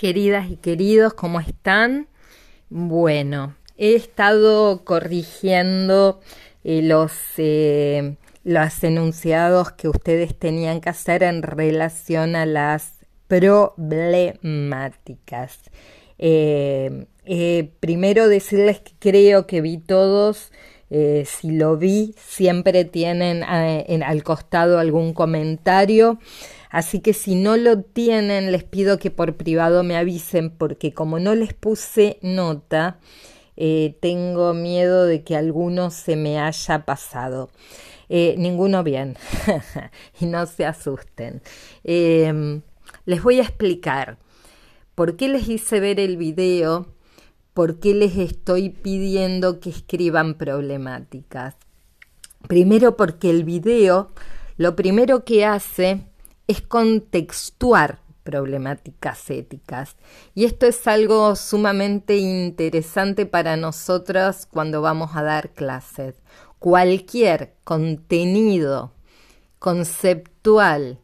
queridas y queridos, ¿cómo están? Bueno, he estado corrigiendo eh, los, eh, los enunciados que ustedes tenían que hacer en relación a las problemáticas. Eh, primero decirles que creo que vi todos. si lo vi, siempre tienen al costado algún comentario. Así que si no lo tienen, les pido que por privado me avisen porque como no les puse nota, eh, tengo miedo de que alguno se me haya pasado. Eh, ninguno bien. y no se asusten. Em, les voy a explicar por qué les hice ver el video, por qué les estoy pidiendo que escriban problemáticas. Primero porque el video lo primero que hace es contextuar problemáticas éticas. Y esto es algo sumamente interesante para nosotras cuando vamos a dar clases. Cualquier contenido conceptual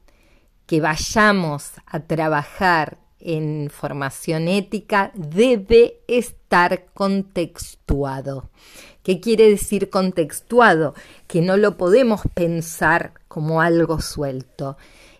que vayamos a trabajar en formación ética debe estar contextuado. ¿Qué quiere decir contextuado? Que no lo podemos pensar como algo suelto.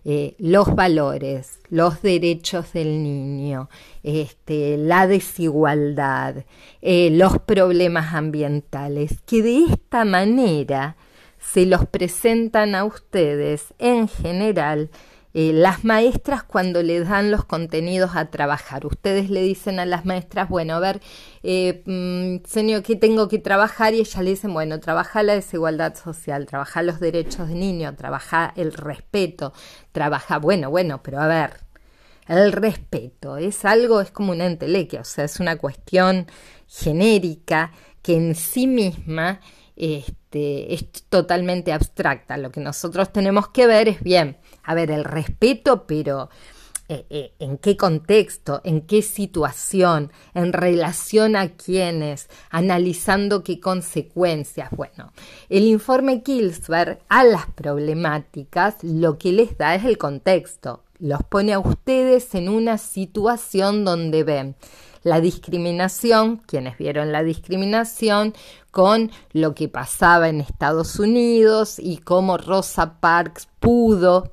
Eh, los valores, los derechos del niño, este, la desigualdad, eh, los problemas ambientales, que de esta manera se los presentan a ustedes en general eh, las maestras cuando les dan los contenidos a trabajar. Ustedes le dicen a las maestras, bueno, a ver, eh, mm, señor, ¿qué tengo que trabajar? Y ellas le dicen, bueno, trabaja la desigualdad social, trabaja los derechos de niño, trabaja el respeto, trabaja, bueno, bueno, pero a ver, el respeto es algo, es como una entelequia, o sea, es una cuestión genérica que en sí misma este, es totalmente abstracta. Lo que nosotros tenemos que ver es bien, a ver, el respeto, pero eh, eh, en qué contexto, en qué situación, en relación a quiénes, analizando qué consecuencias. Bueno, el informe Kilsberg a las problemáticas lo que les da es el contexto, los pone a ustedes en una situación donde ven la discriminación, quienes vieron la discriminación, con lo que pasaba en Estados Unidos y cómo Rosa Parks pudo,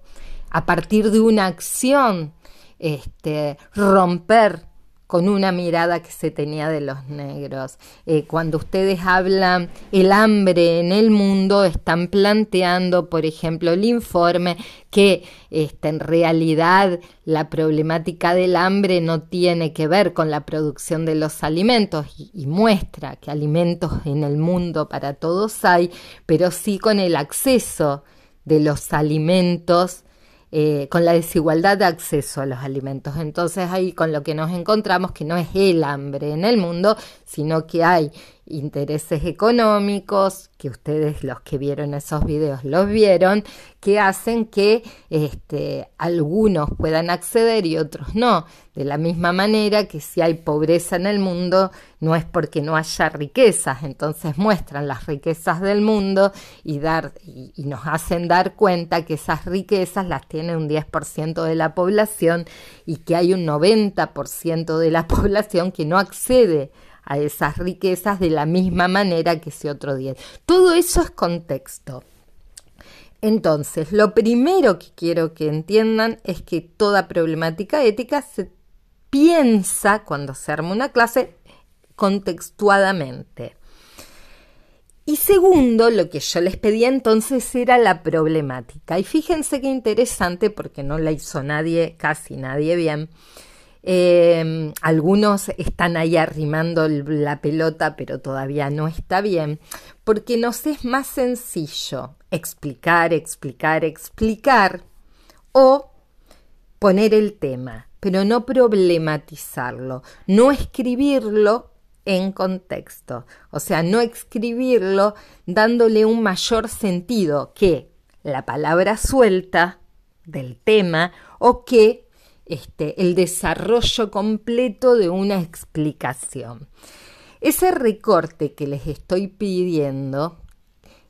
a partir de una acción, este, romper con una mirada que se tenía de los negros. Eh, cuando ustedes hablan el hambre en el mundo, están planteando, por ejemplo, el informe que este, en realidad la problemática del hambre no tiene que ver con la producción de los alimentos y, y muestra que alimentos en el mundo para todos hay, pero sí con el acceso de los alimentos eh, con la desigualdad de acceso a los alimentos. Entonces ahí con lo que nos encontramos que no es el hambre en el mundo, sino que hay intereses económicos, que ustedes los que vieron esos videos los vieron, que hacen que este, algunos puedan acceder y otros no. De la misma manera que si hay pobreza en el mundo, no es porque no haya riquezas, entonces muestran las riquezas del mundo y, dar, y, nos hacen dar cuenta que esas riquezas las tiene un 10% de la población y que hay un 90% de la población que no accede a esas riquezas de la misma manera que ese otro día. Todo eso es contexto. Entonces, lo primero que quiero que entiendan es que toda problemática ética se piensa cuando se arma una clase contextuadamente. Y segundo, lo que yo les pedía entonces era la problemática. Y fíjense qué interesante, porque no la hizo nadie, casi nadie bien. Eh, algunos están ahí arrimando la pelota, pero todavía no está bien, porque nos es más sencillo explicar, explicar, explicar o poner el tema, pero no problematizarlo, no escribirlo en contexto, o sea, no escribirlo dándole un mayor sentido que la palabra suelta del tema o que este, el desarrollo completo de una explicación. Ese recorte que les estoy pidiendo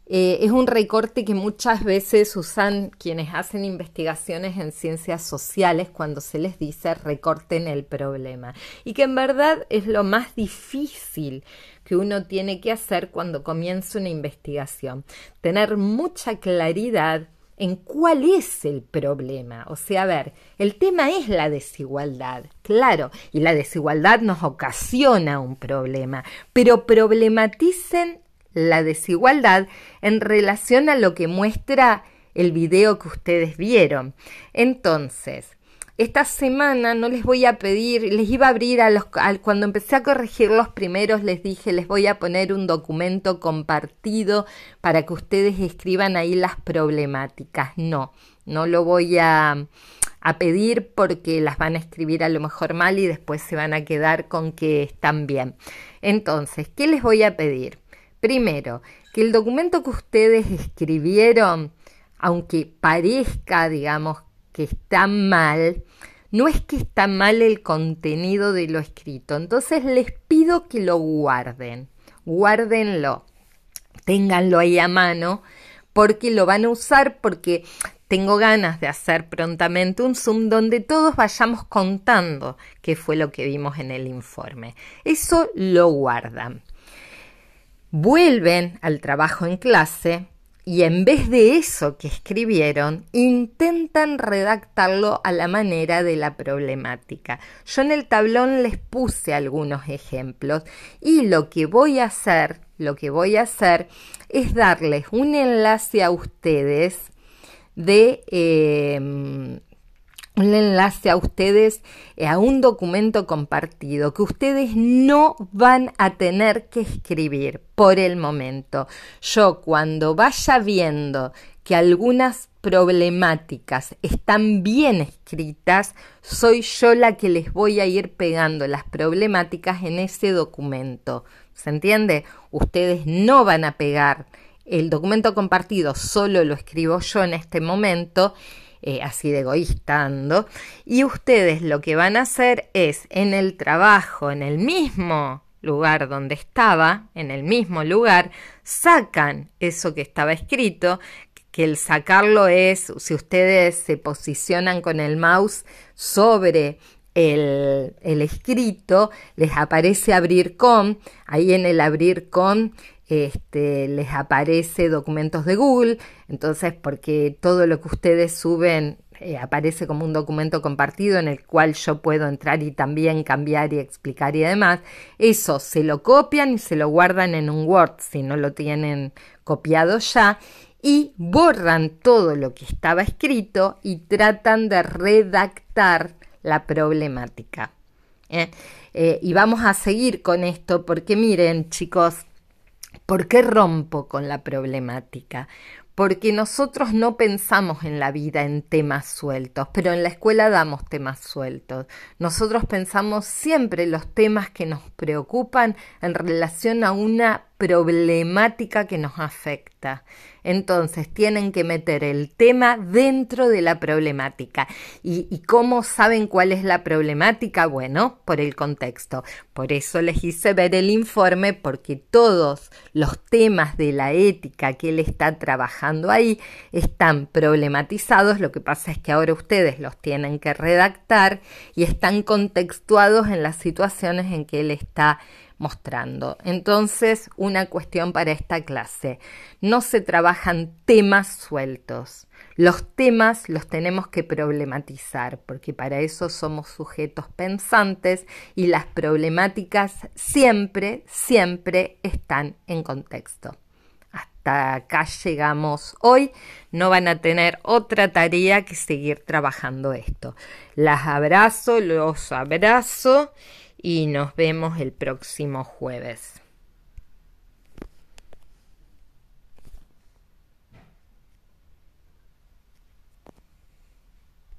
eh, es un recorte que muchas veces usan quienes hacen investigaciones en ciencias sociales cuando se les dice recorten el problema. Y que en verdad es lo más difícil que uno tiene que hacer cuando comienza una investigación. Tener mucha claridad en cuál es el problema. O sea, a ver, el tema es la desigualdad, claro, y la desigualdad nos ocasiona un problema, pero problematicen la desigualdad en relación a lo que muestra el video que ustedes vieron. Entonces, esta semana no les voy a pedir, les iba a abrir a los, cuando empecé a corregir los primeros, les dije, les voy a poner un documento compartido para que ustedes escriban ahí las problemáticas. No, no lo voy a, a pedir porque las van a escribir a lo mejor mal y después se van a quedar con que están bien. Entonces, ¿qué les voy a pedir? Primero, que el documento que ustedes escribieron, aunque parezca, digamos, que está mal, no es que está mal el contenido de lo escrito. Entonces les pido que lo guarden, guárdenlo, ténganlo ahí a mano, porque lo van a usar porque tengo ganas de hacer prontamente un Zoom donde todos vayamos contando qué fue lo que vimos en el informe. Eso lo guardan. Vuelven al trabajo en clase y en vez de eso que escribieron, intentan redactarlo a la manera de la problemática. Yo en el tablón les puse algunos ejemplos y lo que voy a hacer, lo que voy a hacer es darles un enlace a ustedes de eh, un enlace a ustedes eh, a un documento compartido que ustedes no van a tener que escribir por el momento. Yo cuando vaya viendo que algunas problemáticas están bien escritas, soy yo la que les voy a ir pegando las problemáticas en ese documento. ¿Se entiende? Ustedes no van a pegar el documento compartido, solo lo escribo yo en este momento eh, así de egoísta y ustedes lo que van a hacer es en el trabajo, en el mismo lugar donde estaba, en el mismo lugar, sacan eso que estaba escrito, que el sacarlo es, si ustedes se posicionan con el mouse sobre el, escrito, les aparece abrir con, ahí en el abrir con este, les aparece documentos de Google, entonces porque todo lo que ustedes suben eh, aparece como un documento compartido en el cual yo puedo entrar y también cambiar y explicar y demás, eso se lo copian y se lo guardan en un Word si no lo tienen copiado ya y borran todo lo que estaba escrito y tratan de redactar la problemática. ¿eh? Eh, y vamos a seguir con esto porque miren chicos, ¿Por qué rompo con la problemática? Porque nosotros no pensamos en la vida en temas sueltos, pero en la escuela damos temas sueltos. Nosotros pensamos siempre los temas que nos preocupan en relación a una problemática que nos afecta. Entonces tienen que meter el tema dentro de la problemática. ¿Y, cómo saben cuál es la problemática? Bueno, por el contexto. Por eso les hice ver el informe porque todos los temas de la ética que él está trabajando ahí están problematizados. Lo que pasa es que ahora ustedes los tienen que redactar y están contextuados en las situaciones en que él está mostrando. Entonces, una cuestión para esta clase. No se trabajan temas sueltos. Los temas los tenemos que problematizar, porque para eso somos sujetos pensantes y las problemáticas siempre, siempre están en contexto. Hasta acá llegamos hoy. No van a tener otra tarea que seguir trabajando esto. Las abrazo, los abrazo y nos vemos el próximo jueves.